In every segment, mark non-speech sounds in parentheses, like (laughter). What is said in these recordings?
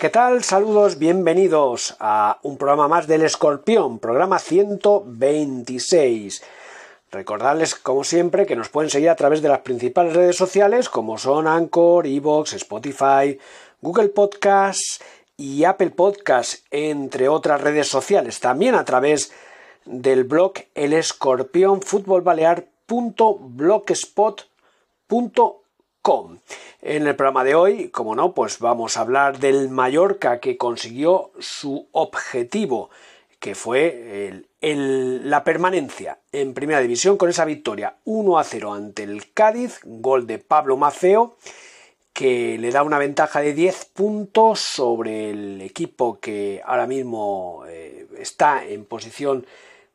¿Qué tal? Saludos, bienvenidos a un programa más del Escorpión, programa 126. Recordarles, como siempre, que nos pueden seguir a través de las principales redes sociales como son Anchor, Evox, Spotify, Google Podcasts y Apple Podcasts, entre otras redes sociales. También a través del blog El Escorpión en el programa de hoy, como no, pues vamos a hablar del Mallorca que consiguió su objetivo, que fue la permanencia en primera división con esa victoria 1 a 0 ante el Cádiz, gol de Pablo Maceo, que le da una ventaja de 10 puntos sobre el equipo que ahora mismo eh, está en posición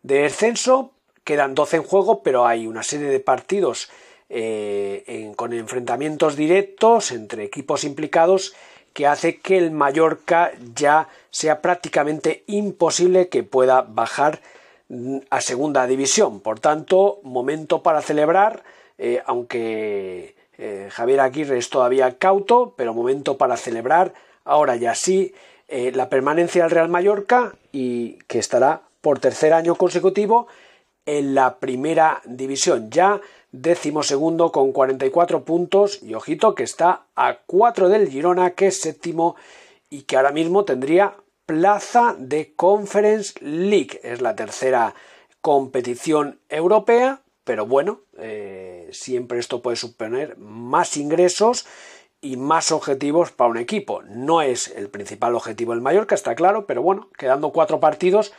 de descenso. Quedan 12 en juego, pero hay una serie de partidos eh, con enfrentamientos directos entre equipos implicados que hace que el Mallorca ya sea prácticamente imposible que pueda bajar mm, a segunda división. Por tanto, momento para celebrar, eh, aunque eh, Javier Aguirre es todavía cauto, pero momento para celebrar ahora ya sí la permanencia del Real Mallorca y que estará por tercer año consecutivo en la primera división. Ya décimo segundo con 44 puntos y ojito que está a 4 del Girona que es séptimo y que ahora mismo tendría plaza de Conference League. Es la tercera competición europea, pero bueno, eh, siempre esto puede suponer más ingresos y más objetivos para un equipo. No es el principal objetivo del Mallorca, está claro, pero bueno, quedando cuatro partidos,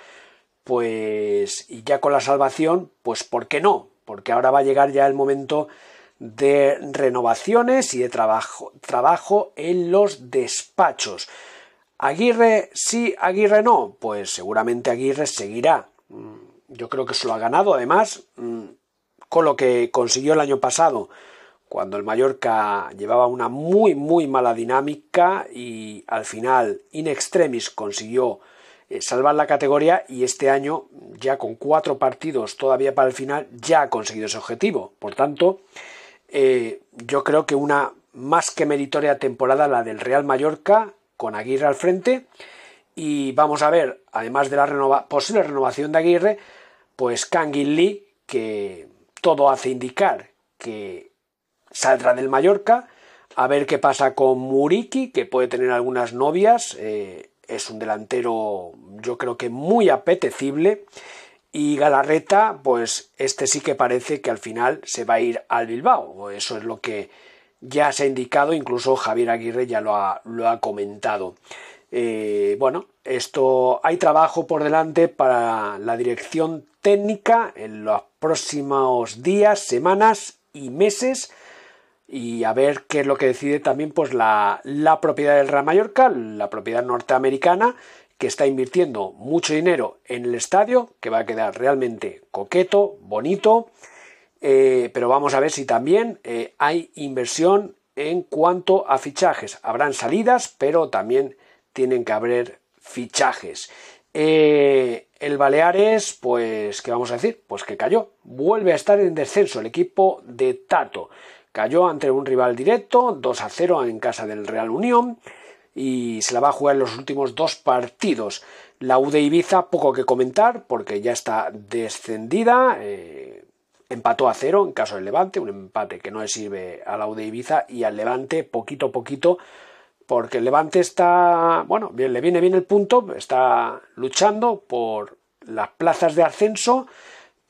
pues y ya con la salvación, pues ¿por qué no? Porque ahora va a llegar ya el momento de renovaciones y de trabajo, trabajo en los despachos. Aguirre sí, Aguirre no, pues seguramente Aguirre seguirá. Mm, yo creo que se lo ha ganado, además, mm, con lo que consiguió el año pasado, cuando el Mallorca llevaba una muy, muy mala dinámica y al final, in extremis, consiguió eh, salvar la categoría y este año, ya con cuatro partidos todavía para el final, ya ha conseguido ese objetivo. Por tanto, eh, yo creo que una más que meritoria temporada la del Real Mallorca con Aguirre al frente y vamos a ver, además de la posible renovación de Aguirre, pues Kangin Lee, que todo hace indicar que saldrá del Mallorca, a ver qué pasa con Muriki, que puede tener algunas novias, eh, es un delantero yo creo que muy apetecible. Y Galarreta pues este sí que parece que al final se va a ir al Bilbao. Eso es lo que ya se ha indicado incluso Javier Aguirre ya lo ha, lo ha comentado. Eh, bueno esto hay trabajo por delante para la dirección técnica en los próximos días semanas y meses y a ver qué es lo que decide también pues la, la propiedad del Real Mallorca, la propiedad norteamericana, que está invirtiendo mucho dinero en el estadio, que va a quedar realmente coqueto, bonito, eh, pero vamos a ver si también eh, hay inversión en cuanto a fichajes. Habrán salidas, pero también tienen que haber fichajes. Eh, el Baleares, pues, ¿qué vamos a decir? Pues que cayó. Vuelve a estar en descenso el equipo de Tato. Cayó ante un rival directo, 2 a 0 en casa del Real Unión y se la va a jugar en los últimos dos partidos. La U de Ibiza, poco que comentar porque ya está descendida. Eh, empató a cero en caso del Levante, un empate que no le sirve a la U de Ibiza y al Levante poquito a poquito porque el Levante está, bueno, bien, le viene bien el punto, está luchando por las plazas de ascenso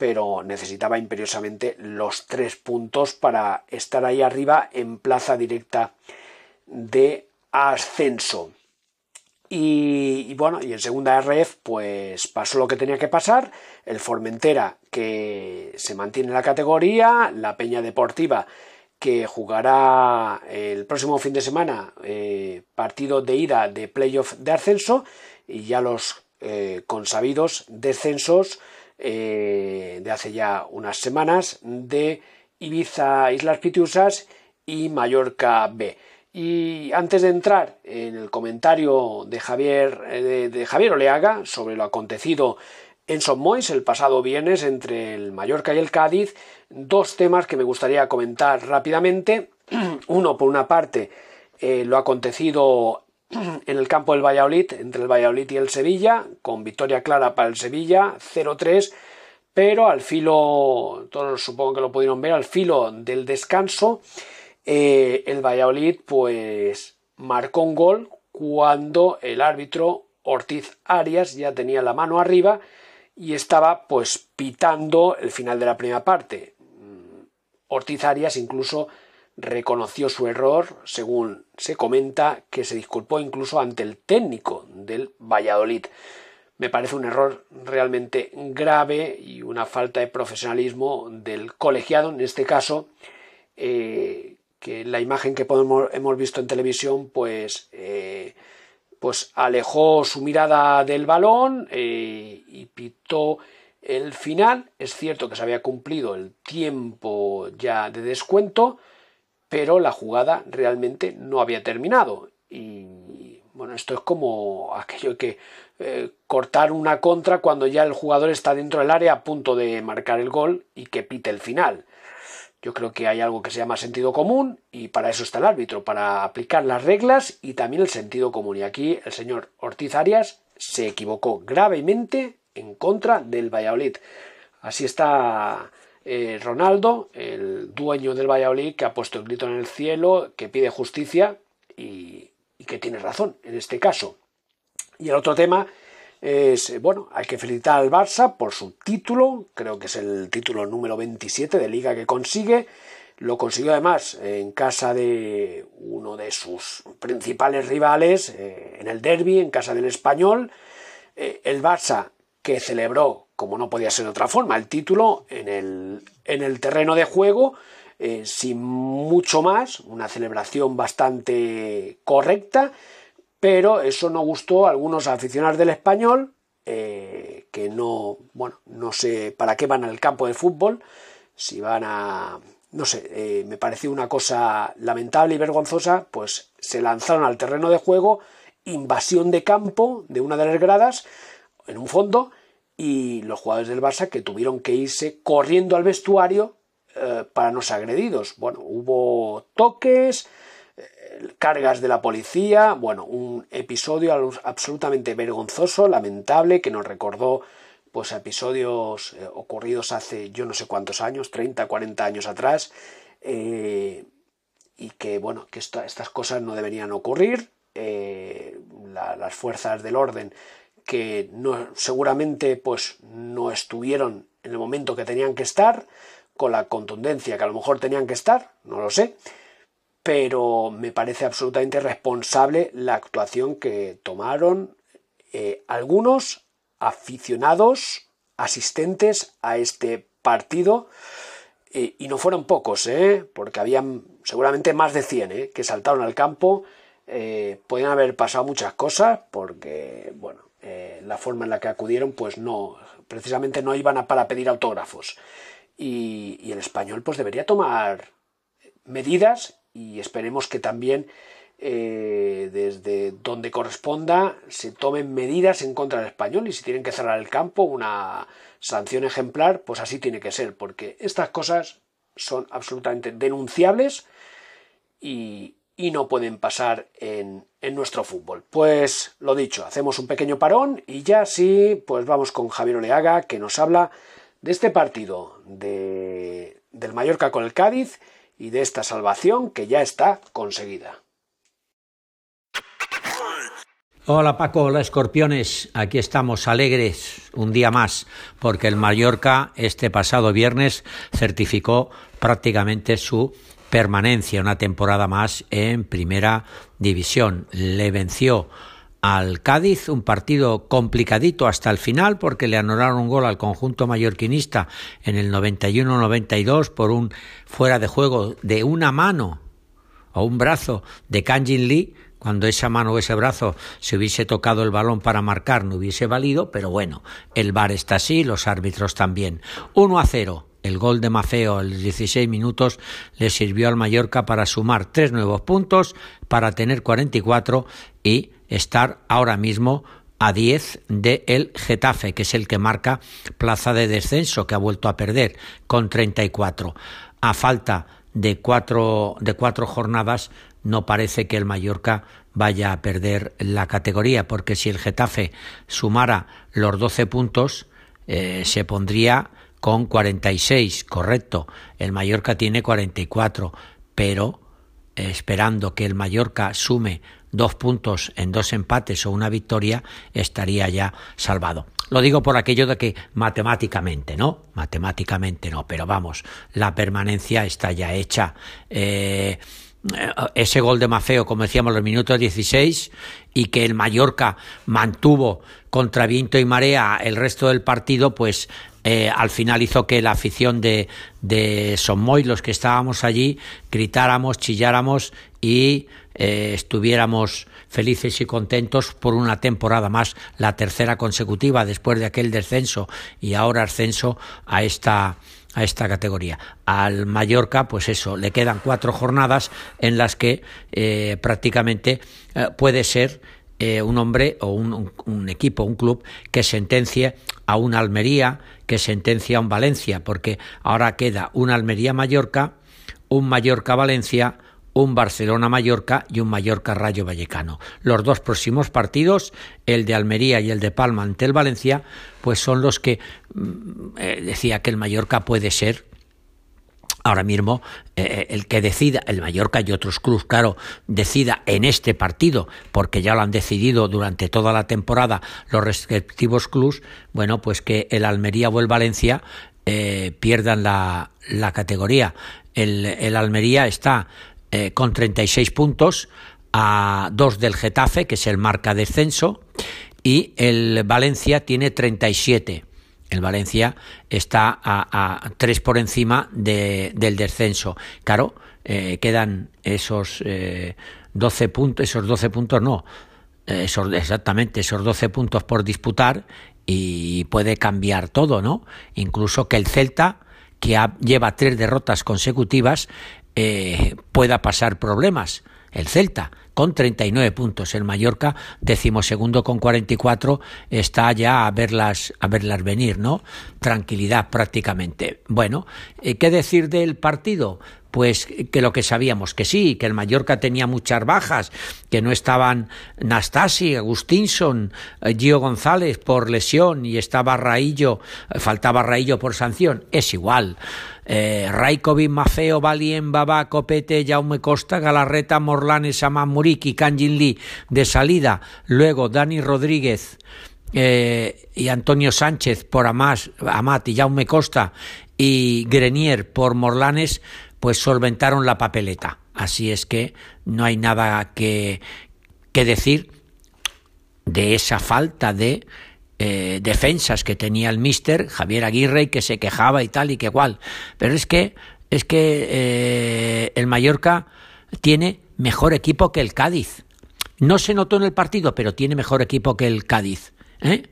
pero necesitaba imperiosamente los tres puntos para estar ahí arriba en plaza directa de ascenso. Y, bueno, y en segunda RF pues pasó lo que tenía que pasar, el Formentera que se mantiene en la categoría, la Peña Deportiva que jugará el próximo fin de semana eh, partido de ida de playoff de ascenso. Y ya los eh, consabidos descensos eh, de hace ya unas semanas de Ibiza Islas Pitiusas y Mallorca B. Y antes de entrar en el comentario de Javier, eh, de, Javier Oleaga sobre lo acontecido en Son Mois el pasado viernes entre el Mallorca y el Cádiz, dos temas que me gustaría comentar rápidamente. (clears throat) Uno, por una parte, eh, lo acontecido (clears throat) en el campo del Valladolid, entre el Valladolid y el Sevilla, con victoria clara para el Sevilla, 0-3, pero al filo, todos supongo que lo pudieron ver, al filo del descanso, eh, el Valladolid pues marcó un gol cuando el árbitro Ortiz Arias ya tenía la mano arriba y estaba pues pitando el final de la primera parte. Ortiz Arias incluso reconoció su error, según se comenta, que se disculpó incluso ante el técnico del Valladolid. Me parece un error realmente grave y una falta de profesionalismo del colegiado, en este caso, eh, que la imagen que hemos visto en televisión, pues, eh, pues alejó su mirada del balón eh, y pitó el final. Es cierto que se había cumplido el tiempo ya de descuento, pero la jugada realmente no había terminado. Y bueno, esto es como aquello que eh, cortar una contra cuando ya el jugador está dentro del área a punto de marcar el gol y que pite el final. Yo creo que hay algo que se llama sentido común y para eso está el árbitro, para aplicar las reglas y también el sentido común. Y aquí el señor Ortiz Arias se equivocó gravemente en contra del Valladolid. Así está eh, Ronaldo, el dueño del Valladolid, que ha puesto el grito en el cielo, que pide justicia y, que tiene razón en este caso. Y el otro tema es, bueno, hay que felicitar al Barça por su título, creo que es el título número 27 de liga que consigue. Lo consiguió además en casa de uno de sus principales rivales, eh, en el derby, en casa del español. Eh, el Barça que celebró como no podía ser de otra forma, el título en el, en el terreno de juego, eh, sin mucho más, una celebración bastante correcta, pero eso no gustó a algunos aficionados del español, eh, que no, bueno, no sé para qué van al campo de fútbol, si van a, no sé, eh, me pareció una cosa lamentable y vergonzosa, pues se lanzaron al terreno de juego, invasión de campo de una de las gradas, en un fondo, y los jugadores del Barça que tuvieron que irse corriendo al vestuario eh, para no ser agredidos. Bueno, hubo toques, eh, cargas de la policía, bueno, un episodio absolutamente vergonzoso, lamentable, que nos recordó pues episodios eh, ocurridos hace yo no sé cuántos años, 30, 40 años atrás, y que bueno, que estas cosas no deberían ocurrir. las fuerzas del orden que no, seguramente pues no estuvieron en el momento que tenían que estar, con la contundencia que a lo mejor tenían que estar, no lo sé, pero me parece absolutamente responsable la actuación que tomaron eh, algunos aficionados asistentes a este partido eh, y no fueron pocos, ¿eh? porque habían seguramente más de 100 ¿eh? que saltaron al campo. podían haber pasado muchas cosas porque, bueno, eh, la forma en la que acudieron, pues no, precisamente no iban a para pedir autógrafos. Y, el español pues debería tomar medidas y esperemos que también eh, desde donde corresponda se tomen medidas en contra del español y si tienen que cerrar el campo, una sanción ejemplar, pues así tiene que ser, porque estas cosas son absolutamente denunciables y, y no pueden pasar en, nuestro fútbol. Pues lo dicho, hacemos un pequeño parón y ya sí, pues vamos con Javier Oleaga que nos habla de este partido de, del Mallorca con el Cádiz y de esta salvación que ya está conseguida. Hola Paco, hola escorpiones, aquí estamos alegres un día más porque el Mallorca este pasado viernes certificó prácticamente su permanencia, una temporada más en primera división. Le venció al Cádiz, un partido complicadito hasta el final porque le anularon un gol al conjunto mallorquinista en el 91-92 por un fuera de juego de una mano o un brazo de Kanjin Lee cuando esa mano o ese brazo se hubiese tocado el balón para marcar no hubiese valido, pero bueno, el VAR está así, los árbitros también. 1 a 0. El gol de Mafeo a los 16 minutos le sirvió al Mallorca para sumar tres nuevos puntos, para tener 44 y estar ahora mismo a 10 de el Getafe, que es el que marca plaza de descenso, que ha vuelto a perder, con 34. A falta de cuatro, de cuatro jornadas, no parece que el Mallorca vaya a perder la categoría, porque si el Getafe sumara los 12 puntos, eh, se pondría con 46, correcto. El Mallorca tiene 44, pero eh, esperando que el Mallorca sume dos puntos en dos empates o una victoria, estaría ya salvado. Lo digo por aquello de que matemáticamente, ¿no? Matemáticamente no, pero vamos, la permanencia está ya hecha. Eh, ese gol de Mafeo, como decíamos, los minutos 16 y que el Mallorca mantuvo contra viento y marea el resto del partido, pues eh, al final hizo que la afición de, de Sonmoy, los que estábamos allí, gritáramos, chilláramos y eh, estuviéramos felices y contentos por una temporada más, la tercera consecutiva después de aquel descenso y ahora ascenso a esta a esta categoría. Al Mallorca, pues eso, le quedan cuatro jornadas en las que eh, prácticamente puede ser eh, un hombre o un, un, equipo, un club que sentencie a una Almería, que sentencie a un Valencia, porque ahora queda un Almería-Mallorca, un Mallorca-Valencia, un Barcelona-Mallorca y un Mallorca-Rayo Vallecano. Los dos próximos partidos, el de Almería y el de Palma ante el Valencia, pues son los que mm, eh, decía que el Mallorca puede ser ahora mismo eh, el que decida, el Mallorca y otros clubes, claro, decida en este partido, porque ya lo han decidido durante toda la temporada los respectivos clubes, bueno, pues que el Almería o el Valencia eh, pierdan la, categoría. El, el Almería está eh, con 36 puntos a dos del Getafe, que es el marca descenso, y el Valencia tiene 37. El Valencia está a, tres por encima de, del descenso. Claro, eh, quedan esos eh, 12 puntos, esos 12 puntos no, eh, esos, exactamente esos 12 puntos por disputar y puede cambiar todo, ¿no? Incluso que el Celta, que ha, lleva tres derrotas consecutivas, eh, pueda pasar problemas. El Celta con 39 puntos, el Mallorca decimosegundo con 44 está ya a verlas a verlas venir, ¿no? Tranquilidad prácticamente. Bueno, eh, ¿qué decir del partido? pues que lo que sabíamos, que sí, que el Mallorca tenía muchas bajas, que no estaban Nastasi, Agustinson, eh, Gio González por lesión y estaba Raillo, faltaba Raillo por sanción, es igual. Eh, Raikovic, Mafeo, Valien, Babá, Copete, Jaume Costa, Galarreta, Morlanes, Amán Muriki, Kanjin Lee de salida, luego Dani Rodríguez, eh, y Antonio Sánchez por Amat y Jaume Costa y Grenier por Morlanes, pues solventaron la papeleta. Así es que no hay nada que, que decir de esa falta de eh, defensas que tenía el mister Javier Aguirre y que se quejaba y tal y que igual. Pero es que es que eh, el Mallorca tiene mejor equipo que el Cádiz. No se notó en el partido, pero tiene mejor equipo que el Cádiz. ¿eh?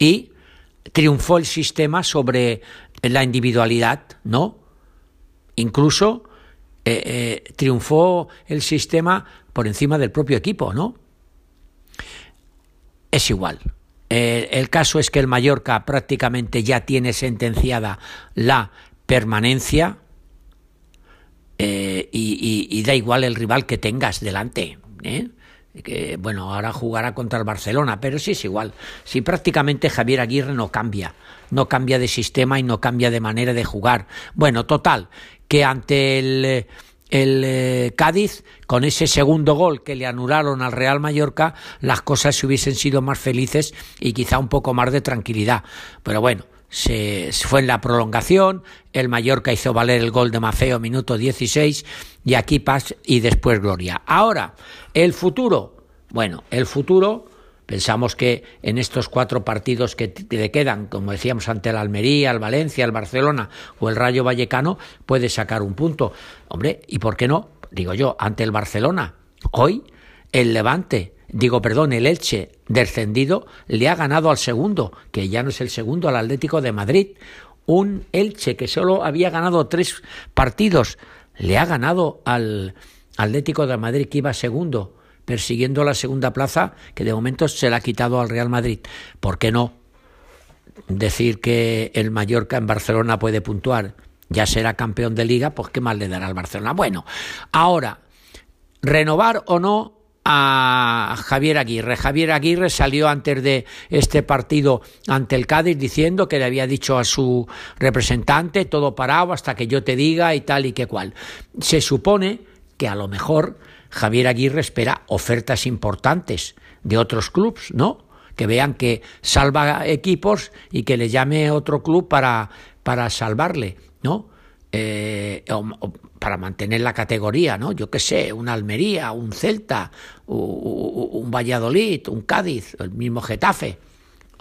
Y triunfó el sistema sobre la individualidad, ¿no? Incluso triunfó el sistema por encima del propio equipo, ¿no? Es igual. Eh, el caso es que el Mallorca prácticamente ya tiene sentenciada la permanencia y, y, da igual el rival que tengas delante. ¿eh? bueno, ahora jugará contra el Barcelona, pero sí es igual. Si prácticamente Javier Aguirre no cambia, no cambia de sistema y no cambia de manera de jugar. Bueno, total, que ante el, el eh, Cádiz, con ese segundo gol que le anularon al Real Mallorca, las cosas hubiesen sido más felices y quizá un poco más de tranquilidad. Pero bueno, se, fue en la prolongación, el Mallorca hizo valer el gol de Mafeo minuto 16 y aquí paz y después gloria. Ahora, el futuro. Bueno, el futuro Pensamos que en estos cuatro partidos que le quedan, como decíamos, ante el Almería, el Valencia, el Barcelona o el Rayo Vallecano, puede sacar un punto. Hombre, ¿y por qué no? Digo yo, ante el Barcelona. Hoy el Levante, digo, perdón, el Elche descendido le ha ganado al segundo, que ya no es el segundo, al Atlético de Madrid. Un Elche que solo había ganado tres partidos, le ha ganado al Atlético de Madrid que iba segundo persiguiendo la segunda plaza que de momento se la ha quitado al Real Madrid. ¿Por qué no decir que el Mallorca en Barcelona puede puntuar? Ya será campeón de liga, pues qué más le dará al Barcelona. Bueno, ahora, renovar o no a Javier Aguirre. Javier Aguirre salió antes de este partido ante el Cádiz diciendo que le había dicho a su representante todo parado hasta que yo te diga y tal y que cual. Se supone que a lo mejor Javier Aguirre espera ofertas importantes de otros clubes, ¿no? Que vean que salva equipos y que le llame otro club para, para salvarle, ¿no? Eh, para mantener la categoría, ¿no? Yo qué sé, una Almería, un Celta, un Valladolid, un Cádiz, el mismo Getafe,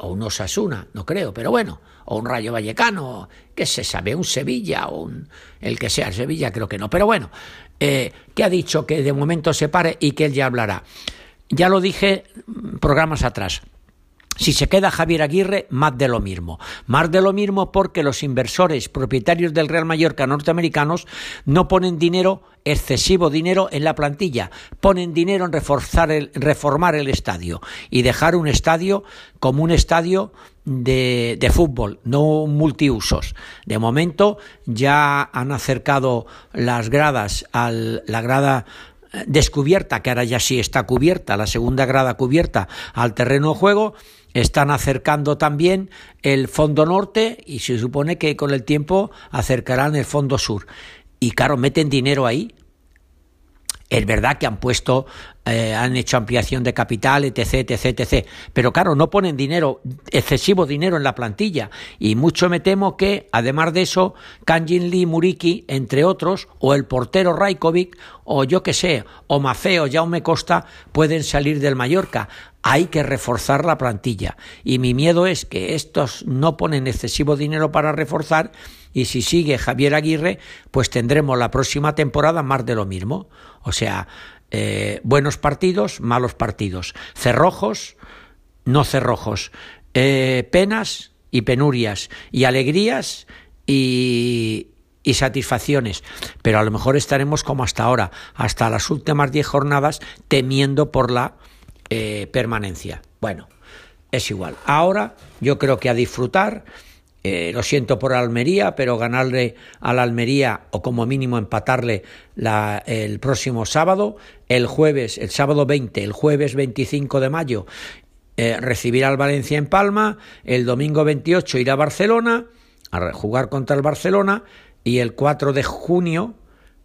o un Osasuna, no creo, pero bueno, o un Rayo Vallecano, qué se sabe, un Sevilla, o un, el que sea, Sevilla creo que no, pero bueno, eh, que ha dicho que de momento se pare y que él ya hablará. Ya lo dije programas atrás. Si se queda Javier Aguirre, más de lo mismo. Más de lo mismo porque los inversores propietarios del Real Mallorca norteamericanos no ponen dinero, excesivo dinero, en la plantilla. Ponen dinero en reforzar el, reformar el estadio y dejar un estadio como un estadio de, de, fútbol, no multiusos. De momento ya han acercado las gradas a la grada eh, descubierta, que ahora ya sí está cubierta, la segunda grada cubierta al terreno de juego, están acercando también el fondo norte y se supone que con el tiempo acercarán el fondo sur. Y claro, meten dinero ahí es verdad que han puesto, eh, han hecho ampliación de capital, etc, etc, etc. Pero claro, no ponen dinero, excesivo dinero en la plantilla. Y mucho me temo que, además de eso, Kanjin Lee Muriki, entre otros, o el portero Rajkovic, o yo que sé, o Mafeo, Jaume Costa, pueden salir del Mallorca. Hay que reforzar la plantilla. Y mi miedo es que estos no ponen excesivo dinero para reforzar y si sigue Javier Aguirre, pues tendremos la próxima temporada más de lo mismo. O sea, eh, buenos partidos, malos partidos, cerrojos, no cerrojos, eh, penas y penurias, y alegrías y, y satisfacciones, pero a lo mejor estaremos como hasta ahora, hasta las últimas diez jornadas, temiendo por la eh, permanencia. Bueno, es igual. Ahora yo creo que a disfrutar eh, lo siento por Almería, pero ganarle a la Almería o como mínimo empatarle el próximo sábado, el jueves, el sábado 20, el jueves 25 de mayo, eh, recibirá al Valencia en Palma, el domingo 28 irá a Barcelona a jugar contra el Barcelona y el 4 de junio,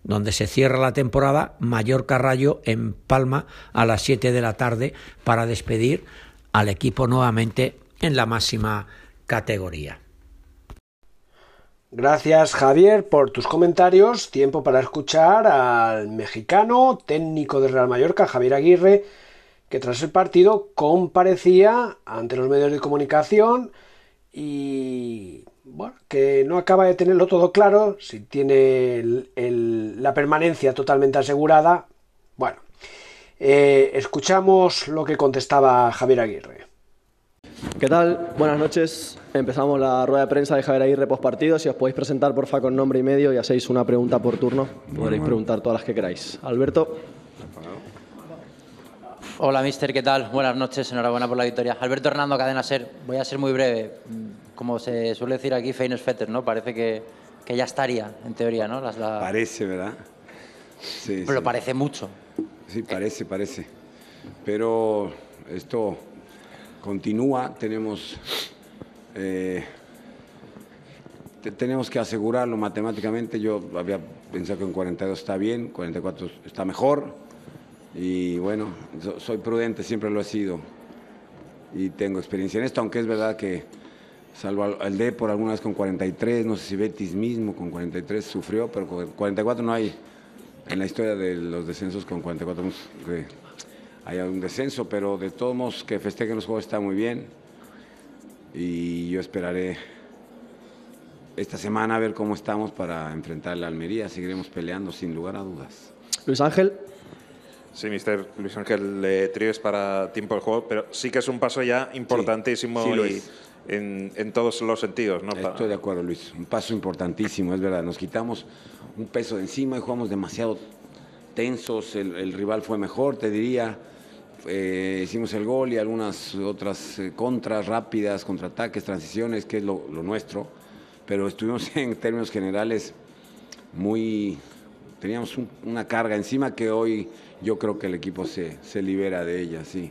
donde se cierra la temporada, Mallorca Rayo en Palma a las 7 de la tarde para despedir al equipo nuevamente en la máxima categoría. Gracias Javier por tus comentarios. Tiempo para escuchar al mexicano técnico de Real Mallorca, Javier Aguirre, que tras el partido comparecía ante los medios de comunicación y bueno, que no acaba de tenerlo todo claro, si tiene la permanencia totalmente asegurada. Bueno, eh, escuchamos lo que contestaba Javier Aguirre. ¿Qué tal? Buenas noches. Empezamos la rueda de prensa de Javier Aguirre post partido. Si os podéis presentar, porfa, con nombre y medio y hacéis una pregunta por turno. Podréis preguntar todas las que queráis. Alberto. Hola, mister, ¿qué tal? Buenas noches, enhorabuena por la victoria. Alberto Hernando, Cadena Ser. Voy a ser muy breve. Como se suele decir aquí, Feines Fetter, ¿no? Parece que, que, ya estaría, en teoría, ¿no? Las, Parece, ¿verdad? Sí, Pero parece mucho. Sí, parece, parece. Pero esto continúa, tenemos, eh, tenemos que asegurarlo matemáticamente. Yo había pienso que con 42 está bien, 44 está mejor. Y bueno, so- soy prudente, siempre lo he sido. Y tengo experiencia en esto, aunque es verdad que, salvo al, D por alguna vez con 43, no sé si Betis mismo con 43 sufrió, pero con 44 no hay en la historia de los descensos con 44 no sé que haya un descenso, pero de todos modos que festejen los juegos está muy bien. Y yo esperaré esta semana a ver cómo estamos para enfrentar la Almería. Seguiremos peleando sin lugar a dudas. Luis Ángel, Sí, mister Luis Ángel eh, Tríos para tiempo de juego, pero sí que es un paso ya importantísimo sí y es. en, en todos los sentidos, ¿no? Estoy de acuerdo, Luis. Un paso importantísimo, es verdad. Nos quitamos un peso de encima y jugamos demasiado tensos. El, el rival fue mejor, te diría. Eh, hicimos el gol y algunas otras eh, contras rápidas, contraataques, transiciones, que es lo, nuestro. Pero estuvimos (laughs) en términos generales muy... Teníamos un- una carga encima que hoy yo creo que el equipo se, se libera de ella, sí.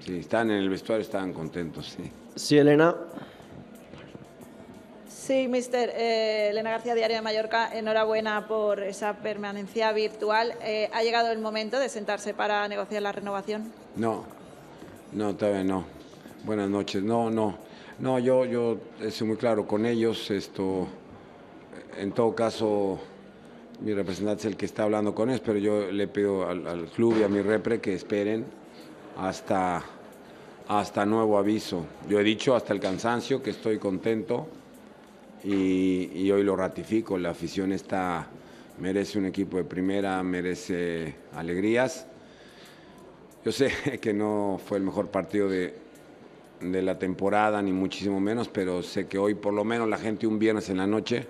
Sí, están en el vestuario, estaban contentos, sí. sí, Elena. Sí, mister. Eh, Elena García, Diario de Mallorca, enhorabuena por esa permanencia virtual. Eh, ¿Ha llegado el momento de sentarse para negociar la renovación? No, no, todavía no. Buenas noches. No, no. No, yo, yo soy muy claro con ellos. Esto, en todo caso, mi representante es el que está hablando con ellos, pero yo le pido al, al club y a mi repre que esperen hasta, hasta nuevo aviso. Yo he dicho hasta el cansancio que estoy contento y, hoy lo ratifico. La afición está, merece un equipo de primera, merece alegrías. Yo sé (laughs) que no fue el mejor partido de, de la temporada, ni muchísimo menos, pero sé que hoy por lo menos la gente un viernes en la noche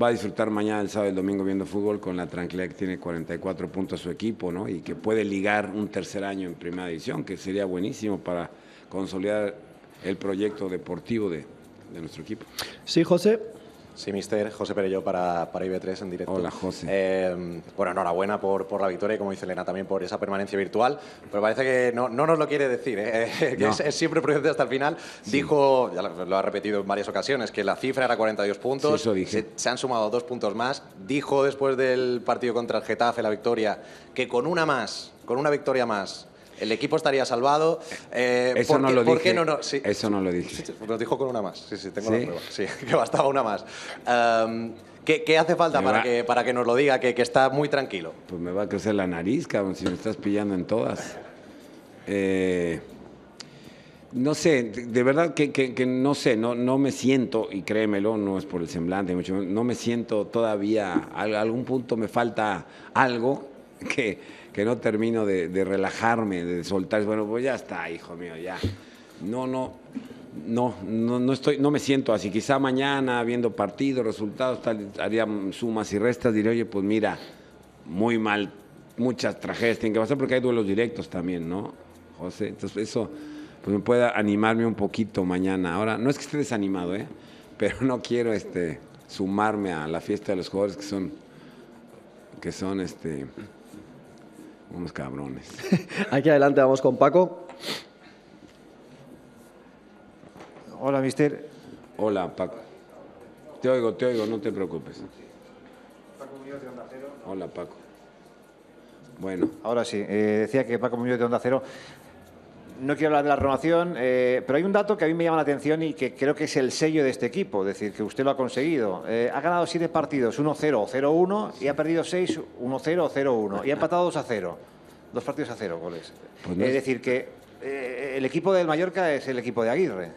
va a disfrutar mañana, el sábado y el domingo viendo fútbol con la tranquilidad que tiene 44 puntos su equipo, ¿no? Y que puede ligar un tercer año en primera división, que sería buenísimo para consolidar el proyecto deportivo de, de nuestro equipo. Sí, José. Sí, mister. José Perello para, para IB3 en directo. Hola, José. Eh, bueno, enhorabuena por, por la victoria y, como dice Elena, también por esa permanencia virtual. Pero parece que no, no nos lo quiere decir, ¿eh? (laughs) que No. es, es siempre prudente hasta el final. Dijo, ya lo, lo ha repetido en varias ocasiones, que la cifra era 42 puntos. Sí, eso dije. Se, se han sumado dos puntos más. Dijo después del partido contra el Getafe, la victoria, que con una más, con una victoria más, el equipo estaría salvado. Eh, Eso ¿por no lo ¿Por dije. no? no sí. Eso no lo dije. Nos dijo con una más. Sí, sí, tengo ¿Sí? la prueba. Sí, (laughs) que bastaba una más. Em, ¿qué, qué hace falta Me para va- que, para que nos lo diga, que, que está muy tranquilo? Pues me va a crecer la nariz, cabrón, si me estás pillando en todas. Eh, no sé, de, verdad que, que- que no sé, no, no me siento, y créemelo, no es por el semblante, mucho menos, no me siento todavía, a algún punto me falta algo que, que no termino de, relajarme, de soltar. Bueno, pues ya está, hijo mío, ya. No, no, no, no, no estoy, no me siento así. Quizá mañana, viendo partidos, resultados, tal, haría sumas y restas, diré, oye, pues mira, muy mal, muchas tragedias tienen que pasar porque hay duelos directos también, ¿no, José? Entonces eso pues me puede animarme un poquito mañana. Ahora, no es que esté desanimado, ¿eh? Pero no quiero este, sumarme a la fiesta de los jugadores que son, que son este, unos cabrones. (laughs) Aquí adelante vamos con Paco. Hola, mister. Hola, Paco. Te oigo, te oigo, no te preocupes. Hola, Paco. Bueno, Ahora sí, eh, decía que Paco Muñoz de Onda Cero. No quiero hablar de la renovación, eh, pero hay un dato que a mí me llama la atención y que creo que es el sello de este equipo, es decir, que usted lo ha conseguido. Eh, ha ganado siete partidos, 1-0 o 0-1, y ha perdido seis, 1-0 o 0-1, y ha empatado 2-0. Dos partidos a cero goles. Pues no es es- decir, que eh, el equipo del Mallorca es el equipo de Aguirre.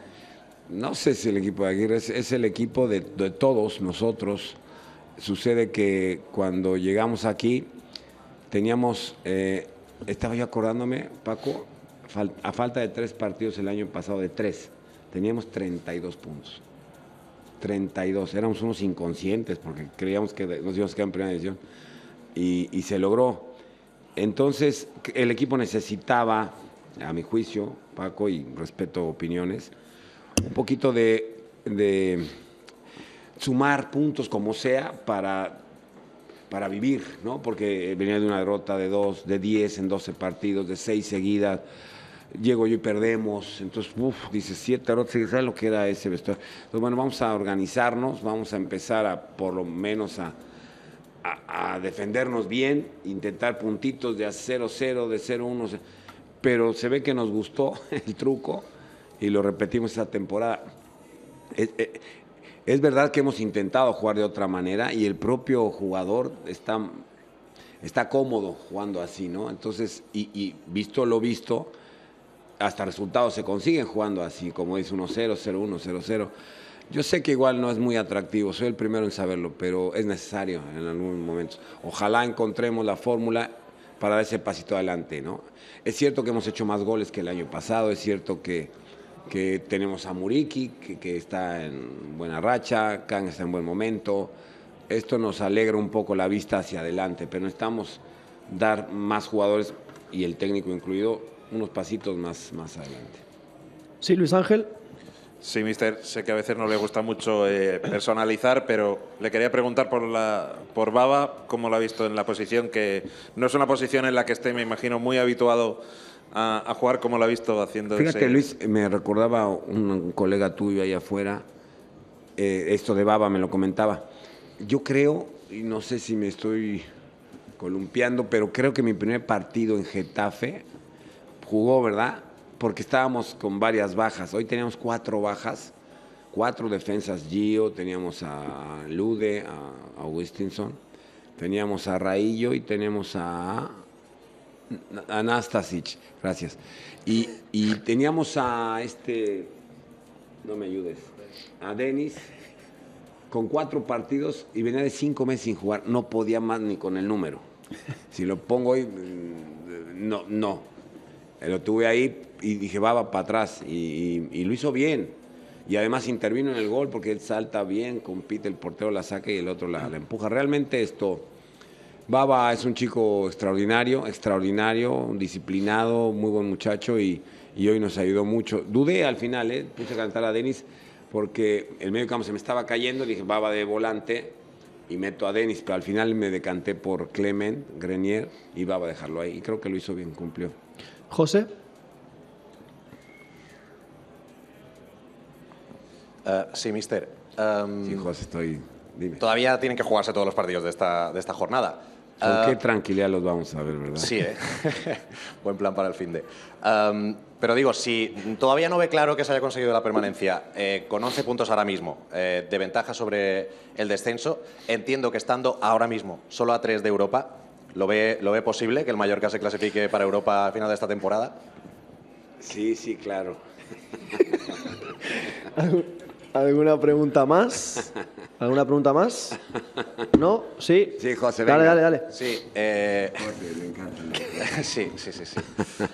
No sé si el equipo de Aguirre es, es el equipo de, de todos nosotros. Sucede que cuando llegamos aquí teníamos, eh, estaba yo acordándome, Paco, a falta de tres partidos el año pasado, de tres, teníamos 32 puntos. 32, éramos unos inconscientes porque creíamos que nos íbamos a quedar en primera división y, y se logró. Entonces, el equipo necesitaba, a mi juicio, Paco, y respeto opiniones, un poquito de, de sumar puntos como sea para, para vivir, ¿no? Porque venía de una derrota de dos, de 10 en 12 partidos, de seis seguidas. Llego yo y perdemos, entonces, uff, dice siete seguidas, ¿sabes lo que ese vestuario? Entonces, bueno, vamos a organizarnos, vamos a empezar a, por lo menos, a, a, defendernos bien, intentar puntitos de a 0-0, de 0-1, pero se ve que nos gustó (laughs) el truco y lo repetimos esta temporada. Es, es- es verdad que hemos intentado jugar de otra manera y el propio jugador está, está cómodo jugando así, ¿no? Entonces, y visto lo visto, hasta resultados se consiguen jugando así, como es 1-0, 0-1, 0-0. Yo sé que igual no es muy atractivo, soy el primero en saberlo, pero es necesario en algún momento. Ojalá encontremos la fórmula para dar ese pasito adelante, ¿no? Es cierto que hemos hecho más goles que el año pasado, es cierto que, que tenemos a Muriki, que, que está en buena racha, Kang está en buen momento. Esto nos alegra un poco la vista hacia adelante, pero necesitamos dar más jugadores, y el técnico incluido, unos pasitos más, más adelante. Sí, Luis Ángel. Sí, mister, sé que a veces no le gusta mucho eh, personalizar, pero le quería preguntar por, la, por Baba, cómo lo ha visto en la posición, que no es una posición en la que esté, me imagino, muy habituado a, a jugar, como lo ha visto haciendo Fíjate, ese- Luis, me recordaba un colega tuyo ahí afuera, eh, esto de Baba me lo comentaba. Yo creo, y no sé si me estoy columpiando, pero creo que mi primer partido en Getafe jugó, ¿verdad? Porque estábamos con varias bajas. Hoy teníamos cuatro bajas, cuatro defensas Gio, teníamos a Lude, a Augustinson, teníamos a Raillo y tenemos a Anastasic, gracias. Y, y teníamos a este, no me ayudes, a Denis con cuatro partidos y venía de cinco meses sin jugar. No podía más ni con el número. Si lo pongo hoy, mm, no, no. Lo tuve ahí y dije, va, va para atrás. Y, lo hizo bien. Y además intervino en el gol porque él salta bien, compite, el portero la saca y el otro la, empuja. Realmente esto, Baba es un chico extraordinario, extraordinario, disciplinado, muy buen muchacho y, y hoy nos ayudó mucho. Dudé al final, ¿eh? puse a cantar a Denis porque el medio campo se me estaba cayendo, dije Baba de volante y meto a Denis, pero al final me decanté por Clement, Grenier y Baba dejarlo ahí. Y creo que lo hizo bien, cumplió. José. Eh, sí, mister. Em, Sí, José, estoy... Dime. Todavía tienen que jugarse todos los partidos de esta, de esta jornada. ¿Con Eh, qué tranquilidad los vamos a ver, verdad? Sí, ¿eh? (laughs) buen plan para el fin de. Am, pero digo, si todavía no ve claro que se haya conseguido la permanencia, eh, con 11 puntos ahora mismo eh, de ventaja sobre el descenso, entiendo que estando ahora mismo solo a 3 de Europa, ¿lo ve, ¿lo ve posible que el Mallorca se clasifique para Europa al final de esta temporada? Sí, sí, claro. (laughs) ¿Alguna pregunta más? ¿Alguna pregunta más? ¿No? ¿Sí? Sí, José, Dale, venga. dale, dale. Sí, eh, me (laughs) encanta. sí, sí, sí, sí.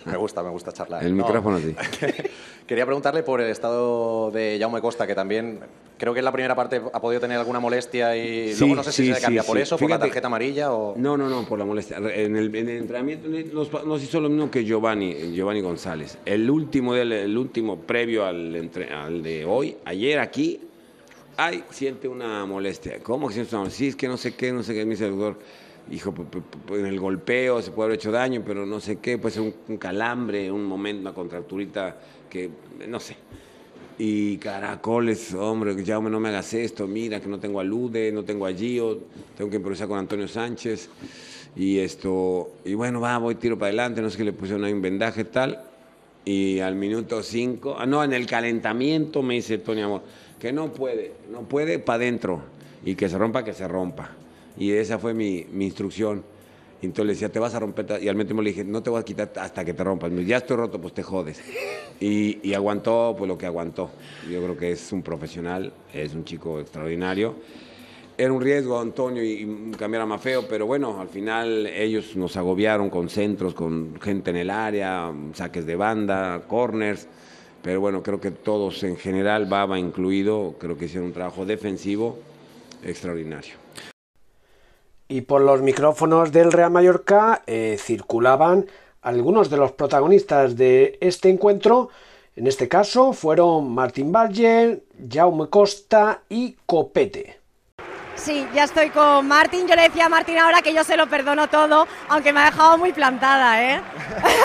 Me gusta, me gusta charlar. El No. micrófono sí. (laughs) Quería preguntarle por el estado de Jaume Costa, que también creo que en la primera parte ha podido tener alguna molestia y Sí, luego no sé si sí, se le cambia sí, por sí. eso, por la Fíjate- tarjeta amarilla o... No, no, no, por la molestia. En el, en el entrenamiento nos, pa- nos hizo lo mismo que Giovanni, Giovanni González. El último, del, el último previo al, entre- al de hoy, ayer aquí, ay, siente una molestia. ¿Cómo que siente una molestia? Sí, es que no sé qué, no sé qué, me dice el doctor. Hijo, en el golpeo se puede haber hecho daño, pero no sé qué, puede ser un, calambre, un momento, una contracturita que, no sé. Y caracoles, hombre, ya no me hagas esto, mira que no tengo a Lude, no tengo a Gio, tengo que improvisar con Antonio Sánchez. Y esto, y bueno, va, voy tiro para adelante, no sé qué le pusieron ahí un vendaje tal. Y al minuto cinco, ah, no, en el calentamiento me dice Tony Amor, que no puede, no puede para adentro. Y que se rompa, que se rompa. Y esa fue mi, mi instrucción. Y entonces le decía, te vas a romper. ta-". Y al mismo le dije, no te voy a quitar hasta que te rompas. Me dijo, ya estoy roto, pues te jodes. Y, y aguantó pues lo que aguantó. Yo creo que es un profesional, es un chico extraordinario. Era un riesgo, Antonio, y, y cambiar a Mafeo, pero bueno, al final ellos nos agobiaron con centros, con gente en el área, saques de banda, corners. Pero bueno, creo que todos en general, Baba incluido, creo que hicieron un trabajo defensivo extraordinario. Y por los micrófonos del Real Mallorca eh, circulaban algunos de los protagonistas de este encuentro. En este caso fueron Martín Valle, Jaume Costa y Copete. Sí, ya estoy con Martín. Yo le decía a Martín ahora que yo se lo perdono todo, aunque me ha dejado muy plantada, ¿eh?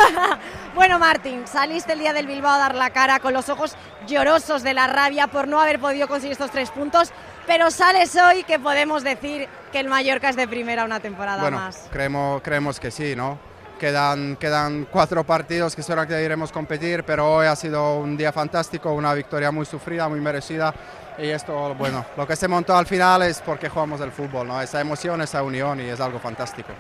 (laughs) bueno, Martín, saliste el día del Bilbao a dar la cara con los ojos llorosos de la rabia por no haber podido conseguir estos tres puntos. pero sales hoy que podemos decir que el Mallorca es de primera una temporada bueno, más. Creemos, creemos que sí, ¿no? Quedan, quedan cuatro partidos que seguramente iremos a competir, pero hoy ha sido un día fantástico, una victoria muy sufrida, muy merecida. Y esto, bueno, lo que se montó al final es porque jugamos el fútbol, ¿no? Esa emoción, esa unión y es algo fantástico.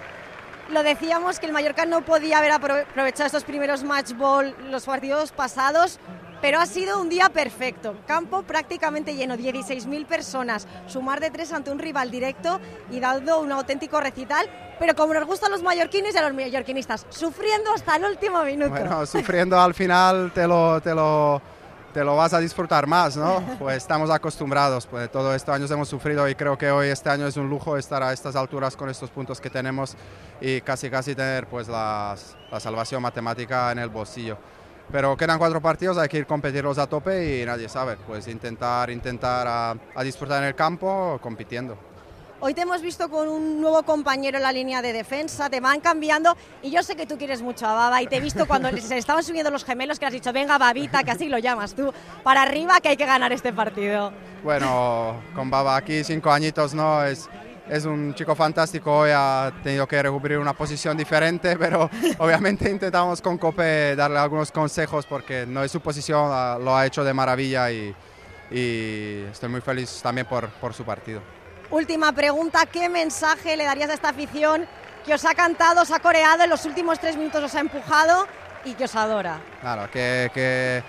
Lo decíamos que el Mallorca no podía haber aprovechado estos primeros match ball los partidos pasados, pero ha sido un día perfecto. Campo prácticamente lleno, 16.000 personas, sumar de tres ante un rival directo y dando un auténtico recital. Pero como nos gustan los mallorquines y a los mallorquinistas, sufriendo hasta el último minuto. Bueno, sufriendo al final te lo, te lo, te lo vas a disfrutar más, ¿no? (laughs) Pues estamos acostumbrados, pues todos estos años hemos sufrido y creo que hoy este año es un lujo estar a estas alturas con estos puntos que tenemos y casi casi tener pues la salvación matemática en el bolsillo. Pero quedan cuatro partidos, hay que ir competirlos a tope y nadie sabe, pues intentar, intentar a, a disfrutar en el campo compitiendo. Hoy te hemos visto con un nuevo compañero en la línea de defensa, te van cambiando y yo sé que tú quieres mucho a Baba y te he visto cuando (laughs) se estaban subiendo los gemelos que has dicho, venga Babita, que así lo llamas tú, para arriba que hay que ganar este partido. Bueno, con Baba aquí cinco añitos, ¿no? Es, es un chico fantástico, hoy ha tenido que recubrir una posición diferente, (laughs) pero obviamente intentamos con Cope darle algunos consejos porque no es su posición, lo ha hecho de maravilla y, y estoy muy feliz también por, por su partido. Última pregunta, ¿qué mensaje le darías a esta afición que os ha cantado, os ha coreado, en los últimos tres minutos os ha empujado y que os adora? Claro, que, que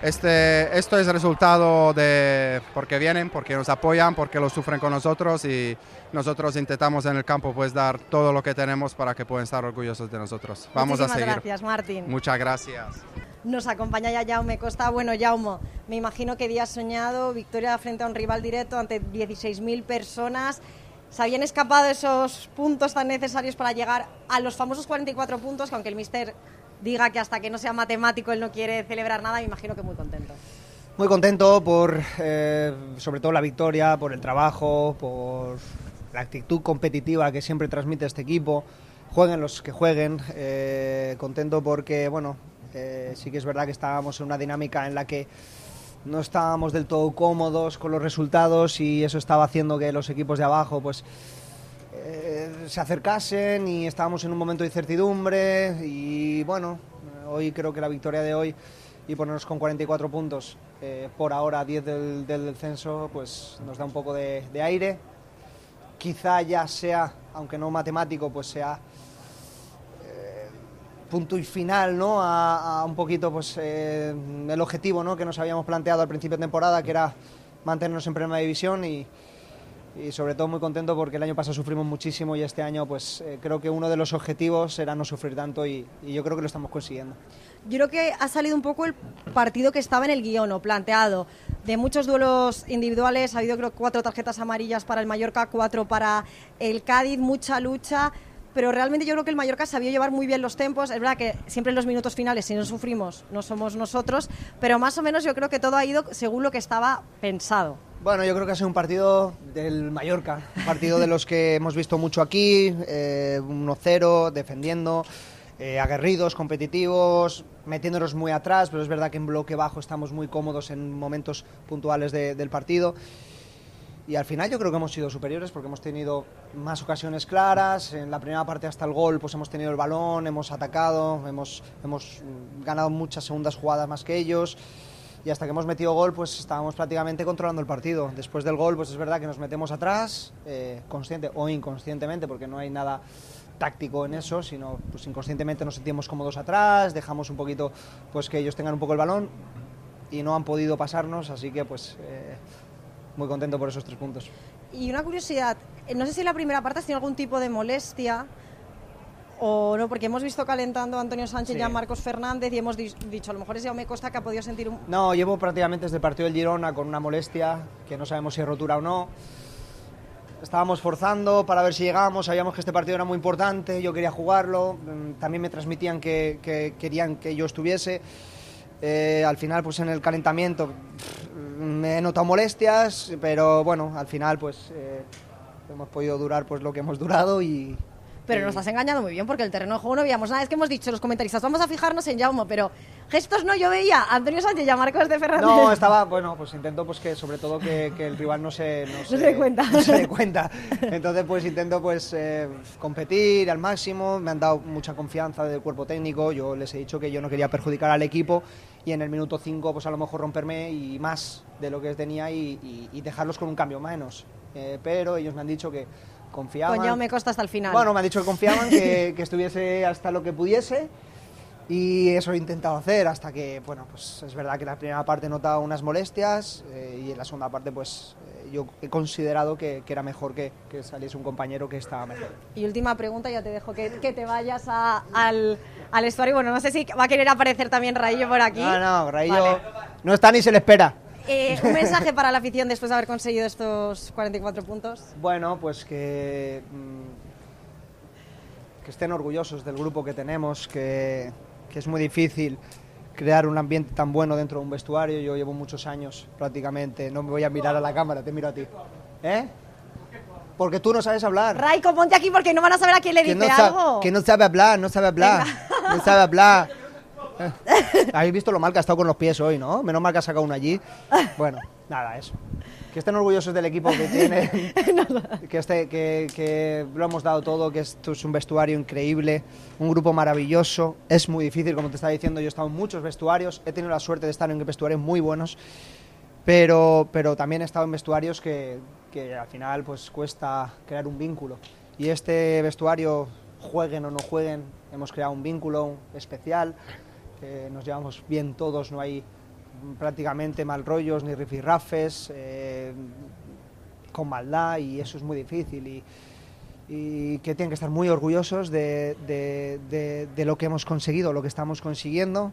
este, esto es resultado de porque vienen, porque nos apoyan, porque lo sufren con nosotros y nosotros intentamos en el campo pues dar todo lo que tenemos para que puedan estar orgullosos de nosotros. Vamos Muchísimas a seguir. gracias, Martín. Muchas gracias. Nos acompaña ya Jaume Costa. Bueno, Jaume, me imagino que días soñado, victoria frente a un rival directo ante 16.000 personas. ¿Se habían escapado esos puntos tan necesarios para llegar a los famosos 44 puntos? Que aunque el mister diga que hasta que no sea matemático él no quiere celebrar nada, me imagino que muy contento. Muy contento por, eh, sobre todo, la victoria, por el trabajo, por la actitud competitiva que siempre transmite este equipo. Jueguen los que jueguen. Eh, contento porque, bueno, sí que es verdad que estábamos en una dinámica en la que no estábamos del todo cómodos con los resultados y eso estaba haciendo que los equipos de abajo pues eh, se acercasen y estábamos en un momento de incertidumbre y bueno, hoy creo que la victoria de hoy y ponernos con 44 puntos eh, por ahora 10 del, del descenso pues nos da un poco de, de aire. Quizá ya sea aunque no matemático pues sea punto y final ¿no? a, un poquito pues, eh, el objetivo ¿no? que nos habíamos planteado al principio de temporada, que era mantenernos en primera división y, y sobre todo muy contento porque el año pasado sufrimos muchísimo y este año pues eh, creo que uno de los objetivos era no sufrir tanto y, y, yo creo que lo estamos consiguiendo. Yo creo que ha salido un poco el partido que estaba en el guion o planteado. De muchos duelos individuales ha habido creo cuatro tarjetas amarillas para el Mallorca, cuatro para el Cádiz, mucha lucha pero realmente yo creo que el Mallorca sabía llevar muy bien los tempos. Es verdad que siempre en los minutos finales, si no sufrimos, no somos nosotros, pero más o menos yo creo que todo ha ido según lo que estaba pensado. Bueno, yo creo que ha sido un partido del Mallorca, un partido de los que (laughs) hemos visto mucho aquí, eh, 1-0, defendiendo, eh, aguerridos, competitivos, metiéndonos muy atrás, pero es verdad que en bloque bajo estamos muy cómodos en momentos puntuales de, del partido y al final yo creo que hemos sido superiores porque hemos tenido más ocasiones claras, en la primera parte hasta el gol pues hemos tenido el balón, hemos atacado, hemos, hemos ganado muchas segundas jugadas más que ellos y hasta que hemos metido gol pues estábamos prácticamente controlando el partido. Después del gol pues es verdad que nos metemos atrás, eh, consciente o inconscientemente porque no hay nada táctico en eso, sino pues inconscientemente nos sentimos cómodos atrás, dejamos un poquito pues que ellos tengan un poco el balón y no han podido pasarnos, así que pues... Eh, muy contento por esos tres puntos. Y una curiosidad, eh, no sé si en la primera parte has tenido algún tipo de molestia o no, porque hemos visto calentando a Antonio Sánchez Sí. y a Marcos Fernández y hemos di- dicho, a lo mejor es Jaume Costa que ha podido sentir un... No, llevo prácticamente desde el partido del Girona con una molestia, que no sabemos si es rotura o no. Estábamos forzando para ver si llegábamos, sabíamos que este partido era muy importante, yo quería jugarlo, mm, también me transmitían que, que querían que yo estuviese. Eh, al final, pues en el calentamiento me he notado molestias, pero bueno, al final pues eh, hemos podido durar pues lo que hemos durado y, pero nos estás engañando muy bien porque el terreno de juego no veíamos nada. Es que hemos dicho los comentaristas, vamos a fijarnos en Jaume, pero gestos no, yo veía a Antonio Sánchez y a Marcos de Fernández. No, (laughs) estaba, bueno, pues intento pues que sobre todo que, que el rival no se, no se dé cuenta. no se dé cuenta. Entonces pues intento pues eh, competir al máximo, me han dado mucha confianza del cuerpo técnico, yo les he dicho que yo no quería perjudicar al equipo y en el minuto 5 pues a lo mejor romperme y más de lo que tenía y, y- y dejarlos con un cambio menos. Eh, pero ellos me han dicho que confiaban. Con Jaume Costa hasta el final. Bueno, me han dicho que confiaban, que, (laughs) que estuviese hasta lo que pudiese y eso he intentado hacer hasta que, bueno, pues es verdad que la primera parte he notado unas molestias eh, y en la segunda parte pues eh, yo he considerado que, que era mejor que, que saliese un compañero que estaba mejor. Y última pregunta, ya te dejo que, que te vayas a- al, al vestuario. Bueno, no sé si va a querer aparecer también Raillo por aquí. No, no, Raillo Vale. no está ni se le espera. Eh, un mensaje para la afición después de haber conseguido estos 44 puntos. Bueno, pues que, mm, que estén orgullosos del grupo que tenemos, que, que es muy difícil crear un ambiente tan bueno dentro de un vestuario. Yo llevo muchos años prácticamente, no me voy a mirar a la cámara, te miro a ti. ¿Eh? Porque tú no sabes hablar. Raiko, ponte aquí porque no van a saber a quién le dice no, algo. que no sabe hablar, no sabe hablar, no sabe hablar. (laughs) Habéis visto lo mal que ha estado con los pies hoy, ¿no? Menos mal que ha sacado uno allí. Bueno, nada, eso. Que estén orgullosos del equipo que (laughs) tienen, que, este, que, que lo hemos dado todo, que esto es un vestuario increíble, un grupo maravilloso. Es muy difícil, como te estaba diciendo, yo he estado en muchos vestuarios, he tenido la suerte de estar en vestuarios muy buenos, pero, pero también he estado en vestuarios que, que al final pues cuesta crear un vínculo. Y este vestuario, jueguen o no jueguen, hemos creado un vínculo especial, que nos llevamos bien todos, no hay prácticamente mal rollos ni rifirrafes, eh, con maldad y eso es muy difícil y, que tienen que estar muy orgullosos de, de- lo que hemos conseguido, lo que estamos consiguiendo,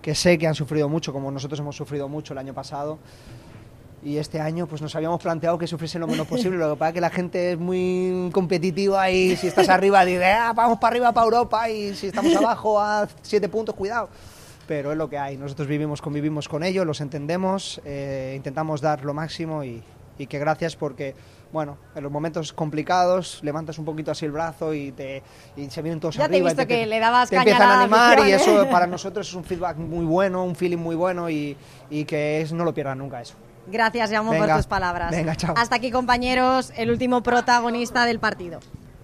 que sé que han sufrido mucho, como nosotros hemos sufrido mucho el año pasado. Y este año pues nos habíamos planteado que sufriesen lo menos posible. Lo que pasa es que la gente es muy competitiva y si estás arriba dice, ah, vamos para arriba, para Europa y si estamos abajo a siete puntos, cuidado. Pero es lo que hay. Nosotros vivimos, convivimos con ellos, los entendemos, eh, intentamos dar lo máximo y, y que gracias porque, bueno, en los momentos complicados levantas un poquito así el brazo y, te, y se vienen todos Ya te he arriba. y visto que te- le dabas te empiezan a animar y eso ¿eh? para nosotros es un feedback muy bueno, un feeling muy bueno y, y que es, no lo pierdan nunca eso. Gracias, Jaume, por tus palabras. Venga, chao. Hasta aquí, compañeros, el último protagonista del partido.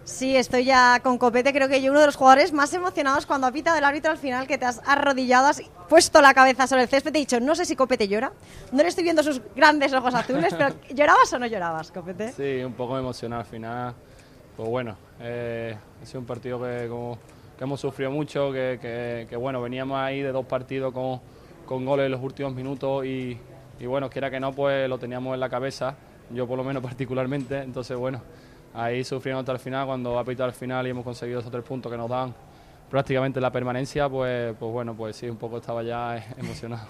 Sí, estoy ya con Copete. Creo que yo uno de los jugadores más emocionados cuando ha pitado el árbitro al final, que te has arrodillado, has puesto la cabeza sobre el césped. Te he dicho, no sé si Copete llora. No le estoy viendo sus grandes ojos azules, pero (laughs) ¿llorabas o no llorabas, Copete? Sí, un poco emocional al final. Pues bueno, eh, ha sido un partido que, como- que hemos sufrido mucho, que, que- que, bueno, veníamos ahí de dos partidos con, con goles en los últimos minutos y, y bueno, quiera que no, pues lo teníamos en la cabeza, yo por lo menos (laughs) particularmente, entonces bueno, ahí sufriendo hasta el final, cuando ha pitado al final y hemos conseguido esos tres puntos que nos dan prácticamente la permanencia, pues, pues bueno, pues sí, un poco estaba ya (laughs) emocionado.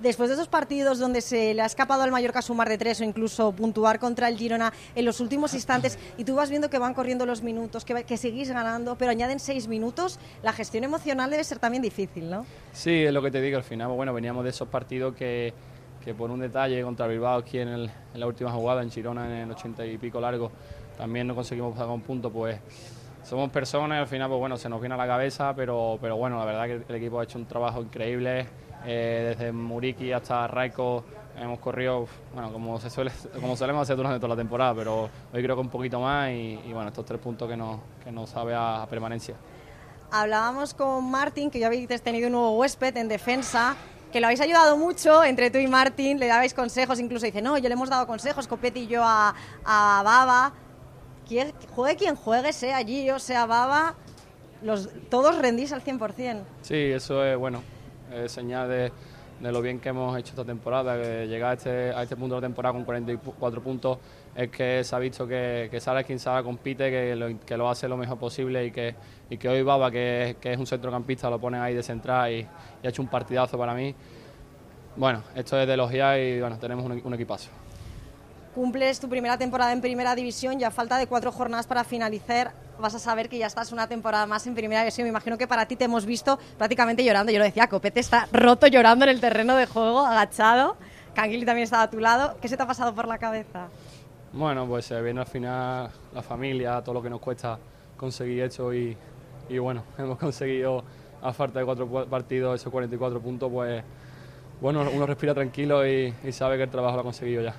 Después de esos partidos donde se le ha escapado al Mallorca sumar de tres o incluso puntuar contra el Girona en los últimos instantes (laughs) y tú vas viendo que van corriendo los minutos, que, que seguís ganando, pero añaden seis minutos, la gestión emocional debe ser también difícil, ¿no? Sí, es lo que te digo, al final, bueno, veníamos de esos partidos que, que por un detalle contra Bilbao aquí en, el- en la última jugada, en Chirona, en el 80 y pico largo, también no conseguimos sacar un punto, pues somos personas y al final, pues bueno, se nos viene a la cabeza, pero, pero bueno, la verdad que el equipo ha hecho un trabajo increíble, eh, desde Muriki hasta Raiko hemos corrido, bueno, como, se suele, (laughs) como solemos hacer durante toda la temporada, pero hoy creo que un poquito más y, bueno, estos tres puntos que nos, que nos sabe a- permanencia. Hablábamos con Martín, que ya habéis tenido un nuevo huésped en defensa, que lo habéis ayudado mucho entre tú y Martín, le dabais consejos, incluso dice, no, yo le hemos dado consejos, Copete y yo a, a Baba. Juegue quien juegue, sea allí o sea Baba, los, todos rendís al 100%. Sí, eso es bueno, es señal de, lo bien que hemos hecho esta temporada, que llegar a este, a este punto de la temporada con 44 puntos es que se ha visto que, que sale quien sale, compite, que lo, que lo hace lo mejor posible y que, y que hoy Baba, que, que es un centrocampista, lo pone ahí de central y, y ha hecho un partidazo para mí. Bueno, esto es de elogiar y bueno, tenemos un, un equipazo. Cumples tu primera temporada en primera división, ya falta de cuatro jornadas para finalizar. Vas a saber que ya estás una temporada más en primera división. Me imagino que para ti te hemos visto prácticamente llorando. Yo lo decía, Copete está roto llorando en el terreno de juego, agachado. Canguili también estaba a tu lado. ¿Qué se te ha pasado por la cabeza? Bueno, pues se viene al final la familia, todo lo que nos cuesta conseguí esto y, y bueno, (laughs) hemos conseguido a falta de cuatro partidos esos 44 puntos, pues bueno, uno respira tranquilo y, sabe que el trabajo lo ha conseguido ya.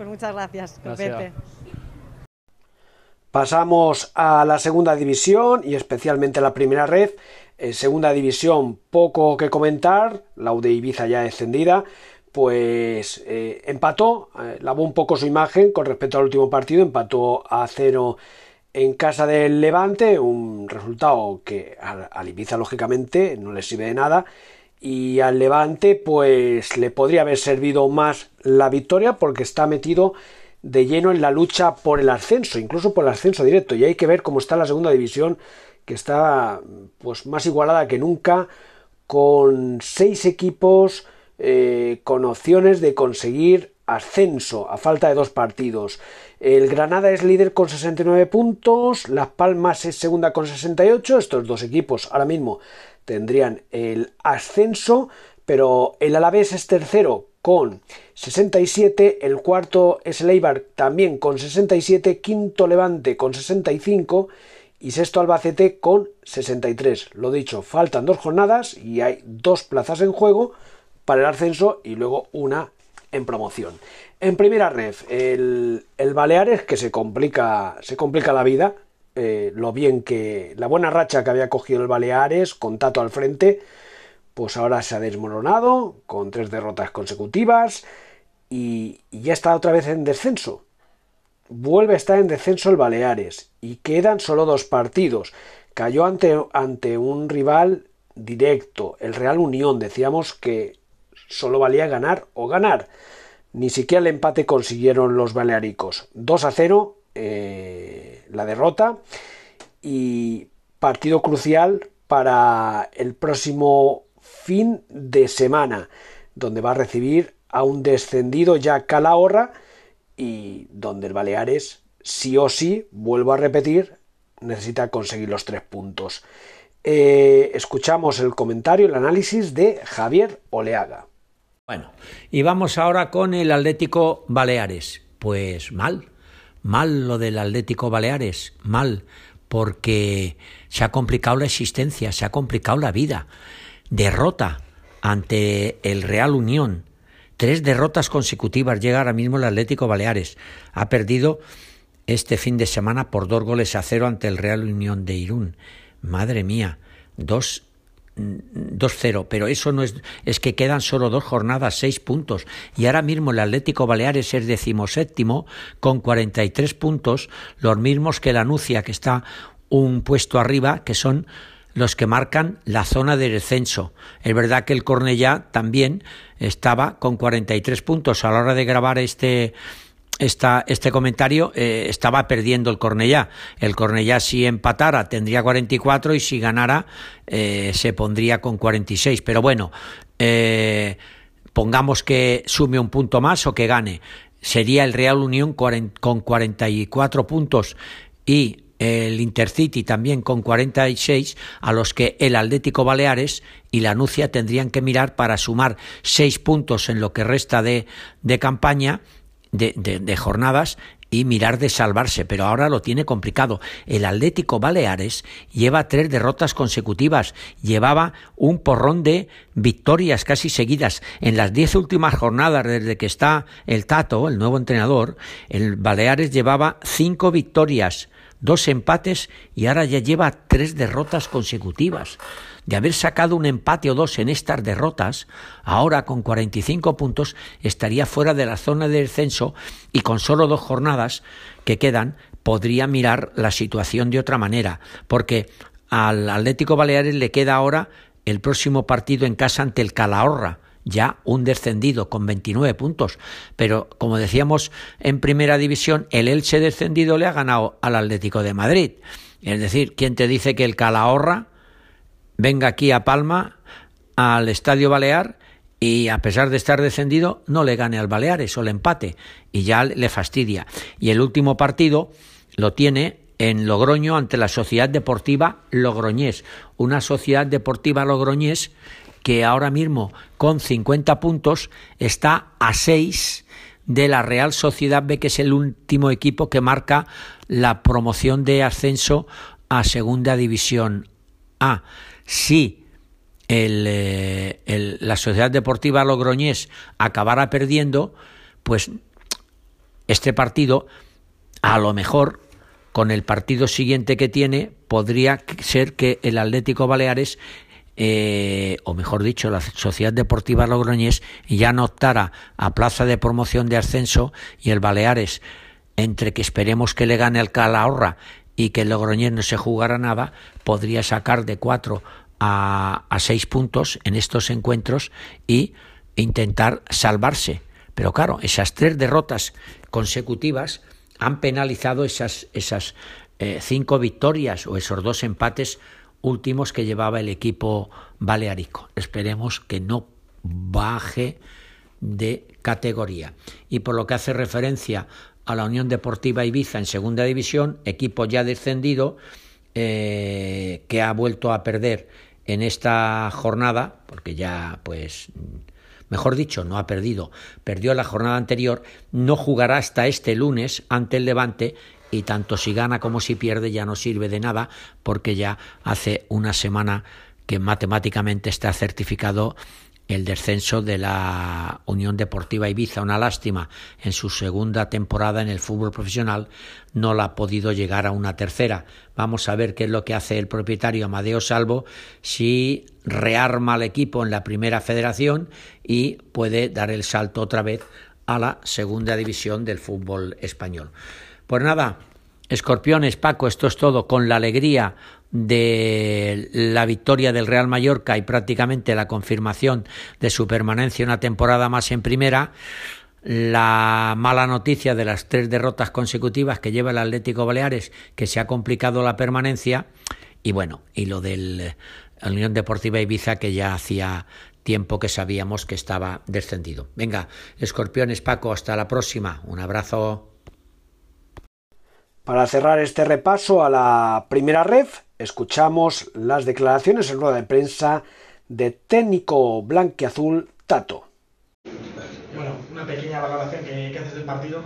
Pues muchas gracias, gracias. Pasamos a la segunda división y especialmente a la primera red. En segunda división, poco que comentar. La UD Ibiza ya descendida. Pues eh, empató, eh, lavó un poco su imagen con respecto al último partido. Empató a cero en casa del Levante. Un resultado que al Ibiza, lógicamente, no le sirve de nada y al Levante pues le podría haber servido más la victoria porque está metido de lleno en la lucha por el ascenso, incluso por el ascenso directo y hay que ver cómo está la segunda división que está pues más igualada que nunca con seis equipos eh, con opciones de conseguir ascenso a falta de dos partidos. El Granada es líder con 69 puntos, Las Palmas es segunda con 68, estos dos equipos ahora mismo tendrían el ascenso, pero el Alavés es tercero con 67, el cuarto es el Eibar también con 67, quinto Levante con 65 y sexto Albacete con 63. Lo dicho, faltan dos jornadas y hay dos plazas en juego para el ascenso y luego una en promoción. En primera ref, el, el Baleares que se complica, se complica la vida, eh, lo bien que la buena racha que había cogido el Baleares con Tato al frente, pues ahora se ha desmoronado con tres derrotas consecutivas y, ya está otra vez en descenso. Vuelve a estar en descenso el Baleares y quedan solo dos partidos. Cayó ante, ante un rival directo, el Real Unión. Decíamos que solo valía ganar o ganar. Ni siquiera el empate consiguieron los balearicos. 2 a 0 eh, la derrota y partido crucial para el próximo fin de semana, donde va a recibir a un descendido ya Calahorra y donde el Baleares sí o sí, vuelvo a repetir, necesita conseguir los tres puntos. Eh, escuchamos el comentario, el análisis de Javier Oleaga. Bueno, y vamos ahora con el Atlético Baleares. Pues mal, Mal lo del Atlético Baleares, mal, porque se ha complicado la existencia, se ha complicado la vida. Derrota ante el Real Unión. Tres derrotas consecutivas llega ahora mismo el Atlético Baleares. Ha perdido este fin de semana por dos goles a cero ante el Real Unión de Irún. Madre mía, dos 2-0, pero eso no es, es que quedan solo dos jornadas, seis puntos, y ahora mismo el Atlético Baleares es decimoséptimo con 43 puntos, los mismos que la Nucia, que está un puesto arriba, que son los que marcan la zona de descenso. Es verdad que el Cornellá también estaba con 43 puntos a la hora de grabar este esta, este comentario eh, estaba perdiendo el Cornellá. El Cornellá si empatara tendría 44 y si ganara eh, se pondría con 46. Pero bueno, eh, pongamos que sume un punto más o que gane. Sería el Real Unión con 44 puntos y el Intercity también con 46, a los que el Atlético Baleares y la Nucia tendrían que mirar para sumar 6 puntos en lo que resta de, de campaña de, jornadas y mirar de salvarse, pero ahora lo tiene complicado. El Atlético Baleares lleva tres derrotas consecutivas, llevaba un porrón de victorias casi seguidas. En las diez últimas jornadas desde que está el Tato, el nuevo entrenador, el Baleares llevaba cinco victorias, dos empates y ahora ya lleva tres derrotas consecutivas de haber sacado un empate o dos en estas derrotas, ahora con 45 puntos estaría fuera de la zona de descenso y con solo dos jornadas que quedan podría mirar la situación de otra manera, porque al Atlético Baleares le queda ahora el próximo partido en casa ante el Calahorra, ya un descendido con 29 puntos. Pero como decíamos en primera división, el Elche descendido le ha ganado al Atlético de Madrid. Es decir, ¿quién te dice que el Calahorra venga aquí a Palma, al Estadio Balear, y a pesar de estar descendido, no le gane al Baleares o le empate, y ya le fastidia. Y el último partido lo tiene en Logroño ante la Sociedad Deportiva Logroñés, una sociedad deportiva logroñés que ahora mismo con 50 puntos está a 6 de la Real Sociedad B, que es el último equipo que marca la promoción de ascenso a Segunda División A. Si eh, el, la Sociedad Deportiva Logroñés acabara perdiendo, pues este partido, a lo mejor, con el partido siguiente que tiene, podría ser que el Atlético Baleares eh, o mejor dicho, la Sociedad Deportiva Logroñés ya no optara a plaza de promoción de ascenso y el Baleares, entre que esperemos que le gane el Calahorra y que el Logroñés no se jugara nada, podría sacar de cuatro a, a seis puntos en estos encuentros y intentar salvarse. Pero claro, esas tres derrotas consecutivas han penalizado esas, esas eh, cinco victorias o esos dos empates últimos que llevaba el equipo balearico. Esperemos que no baje de categoría. Y por lo que hace referencia a la Unión Deportiva Ibiza en segunda división, equipo ya descendido, eh, que ha vuelto a perder en esta jornada, porque ya pues mejor dicho, no ha perdido, perdió la jornada anterior, no jugará hasta este lunes ante el Levante y tanto si gana como si pierde ya no sirve de nada porque ya hace una semana que matemáticamente está certificado el descenso de la Unión Deportiva Ibiza, una lástima en su segunda temporada en el fútbol profesional, no la ha podido llegar a una tercera. Vamos a ver qué es lo que hace el propietario Amadeo Salvo, si rearma al equipo en la primera federación y puede dar el salto otra vez a la segunda división del fútbol español. Pues nada, escorpiones, Paco, esto es todo, con la alegría de la victoria del Real Mallorca y prácticamente la confirmación de su permanencia una temporada más en primera, la mala noticia de las tres derrotas consecutivas que lleva el Atlético Baleares, que se ha complicado la permanencia, y bueno, y lo del Unión Deportiva Ibiza, que ya hacía tiempo que sabíamos que estaba descendido. Venga, escorpiones, Paco, hasta la próxima. Un abrazo. Para cerrar este repaso a la primera ref, escuchamos las declaraciones en rueda de prensa de técnico blanquiazul Tato. Bueno, una pequeña valoración que, haces del partido.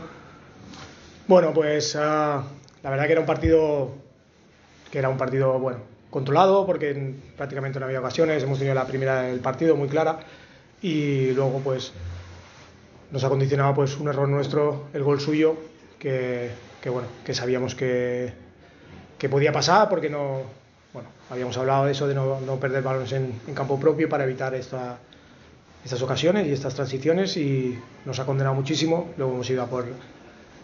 Bueno, pues uh, la verdad que era un partido que era un partido bueno controlado porque prácticamente no había ocasiones. Hemos tenido la primera del partido muy clara y luego pues nos ha condicionado pues un error nuestro, el gol suyo que que bueno, que sabíamos que, que podía pasar porque no, bueno, habíamos hablado de eso, de no, no perder balones en, en, campo propio para evitar esta, estas ocasiones y estas transiciones y nos ha condenado muchísimo. Luego hemos ido a por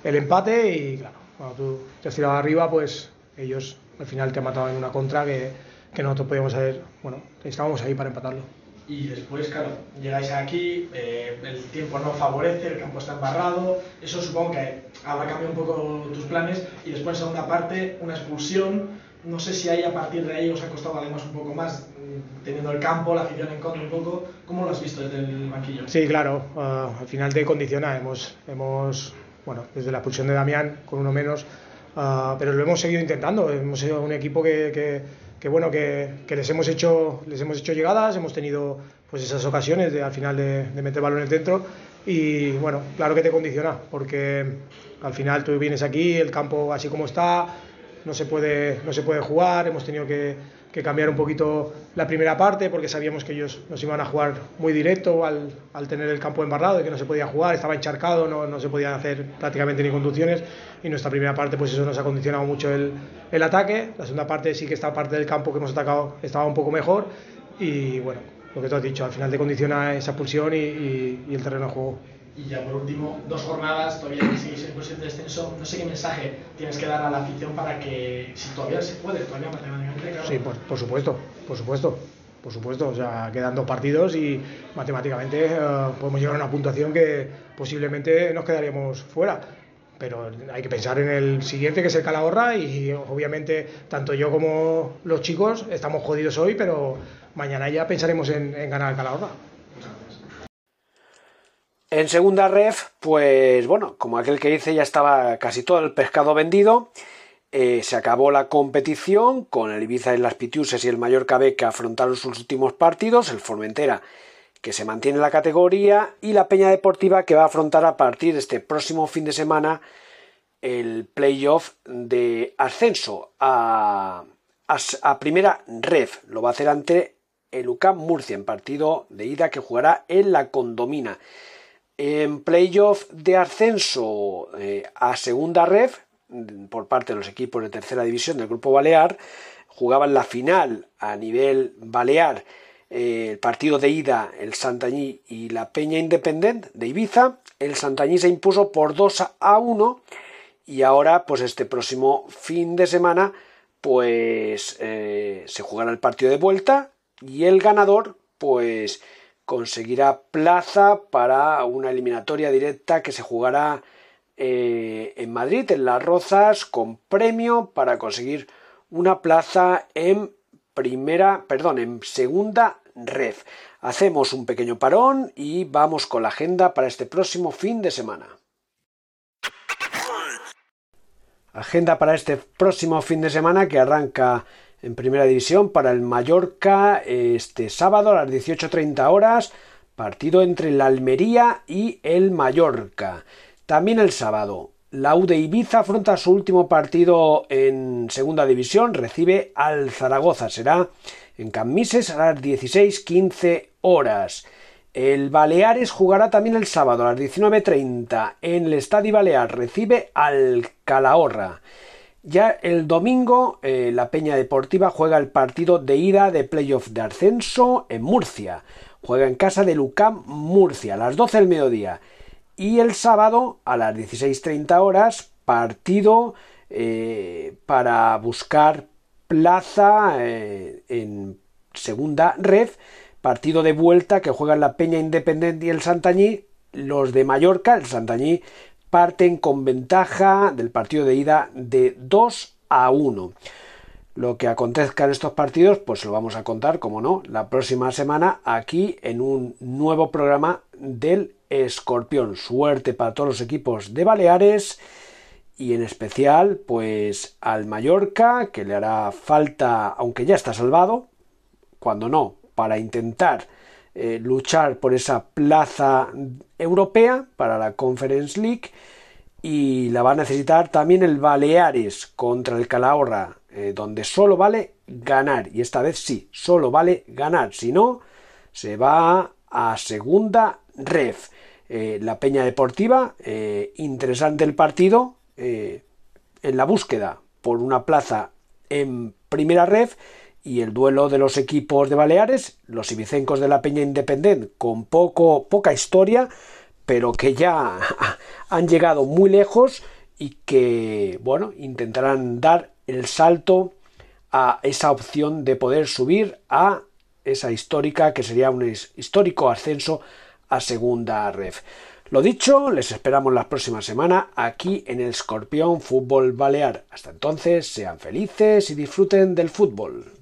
el empate y claro, cuando tú te has tirado arriba, pues ellos al final te han matado en una contra que, que nosotros podíamos haber, bueno, estábamos ahí para empatarlo y después, claro, llegáis aquí, eh, el tiempo no favorece, el campo está embarrado, eso supongo que habrá cambiado un poco tus planes. Y después en segunda parte una expulsión, no sé si ahí a partir de ahí os ha costado además un poco más, mm, teniendo el campo, la afición en contra un poco, ¿cómo lo has visto desde el banquillo? Sí, claro, uh, al final te condiciona, hemos, hemos, bueno, desde la expulsión de Damián con uno menos, uh, pero lo hemos seguido intentando, hemos sido un equipo que, que que bueno que, que, les hemos hecho les hemos hecho llegadas hemos tenido pues esas ocasiones de al final de, de, meter balones dentro y bueno claro que te condiciona porque al final tú vienes aquí el campo así como está no se puede no se puede jugar hemos tenido que que cambiar un poquito la primera parte porque sabíamos que ellos nos iban a jugar muy directo al, al tener el campo embarrado y que no se podía jugar, estaba encharcado, no, no, se podían hacer prácticamente ni conducciones. Y nuestra primera parte pues eso nos ha condicionado mucho el, el ataque, la segunda parte sí que esta parte del campo que hemos atacado estaba un poco mejor. Y bueno, lo que tú has dicho, al final te condiciona esa pulsión y, y, y el terreno de juego. Y ya por último, dos jornadas, todavía seguís en de descenso. No sé qué mensaje tienes que dar a la afición para que, si todavía se puede, todavía matemáticamente, claro. Sí, por, por supuesto, por supuesto. Por supuesto, o sea, quedan dos partidos y matemáticamente uh, podemos llegar a una puntuación que posiblemente nos quedaríamos fuera. Pero hay que pensar en el siguiente, que es el Calahorra, y obviamente tanto yo como los chicos estamos jodidos hoy, pero mañana ya pensaremos en, en ganar el Calahorra. En segunda ref, pues bueno, como aquel que dice, ya estaba casi todo el pescado vendido. Eh, se acabó la competición con el Ibiza y las Pitiuses y el Mallorca B que afrontaron sus últimos partidos, el Formentera que se mantiene en la categoría y la Peña Deportiva que va a afrontar a partir de este próximo fin de semana el playoff de ascenso a, a, primera ref. Lo va a hacer ante el UCAM Murcia en partido de ida que jugará en la Condomina. En playoff de ascenso eh, a segunda ref por parte de los equipos de tercera división del Grupo Balear, jugaban la final a nivel balear eh, el partido de ida el Santañí y la Peña Independent de Ibiza. El Santañí se impuso por 2 a 1 y ahora pues este próximo fin de semana pues eh, se jugará el partido de vuelta y el ganador pues conseguirá plaza para una eliminatoria directa que se jugará eh, en Madrid, en Las Rozas, con premio para conseguir una plaza en primera, perdón, en segunda red. Hacemos un pequeño parón y vamos con la agenda para este próximo fin de semana. Agenda para este próximo fin de semana que arranca en primera división para el Mallorca este sábado a las 18.30 horas, partido entre la Almería y el Mallorca. También el sábado, la U de Ibiza afronta su último partido en segunda división, recibe al Zaragoza, será en Camises a las 16.15 horas. El Baleares jugará también el sábado a las 19.30 en el Estadio Balear, recibe al Calahorra. Ya el domingo eh, la Peña Deportiva juega el partido de ida de playoff de ascenso en Murcia. Juega en casa de Lucam Murcia a las 12 del mediodía. Y el sábado a las 16.30 horas partido eh, para buscar plaza eh, en segunda red Partido de vuelta que juegan la Peña Independiente y el Santañí. Los de Mallorca, el Santañí, parten con ventaja del partido de ida de 2 a 1. Lo que acontezca en estos partidos, pues lo vamos a contar, como no, la próxima semana aquí en un nuevo programa del Escorpión. Suerte para todos los equipos de Baleares y en especial, pues al Mallorca, que le hará falta, aunque ya está salvado, cuando no, para intentar eh, luchar por esa plaza europea para la Conference League y la va a necesitar también el Baleares contra el Calahorra, eh, donde solo vale ganar y esta vez sí, solo vale ganar, si no se va a segunda ref. Eh, la Peña Deportiva, interesante el partido en la búsqueda por una plaza en primera ref y el duelo de los equipos de Baleares, los ibicencos de la Peña Independent, con poco, poca historia, pero que ya (laughs) han llegado muy lejos y que, bueno, intentarán dar el salto a esa opción de poder subir a esa histórica, que sería un histórico ascenso a segunda ref. Lo dicho, les esperamos la próxima semana aquí en el Escorpión Fútbol Balear. Hasta entonces, sean felices y disfruten del fútbol.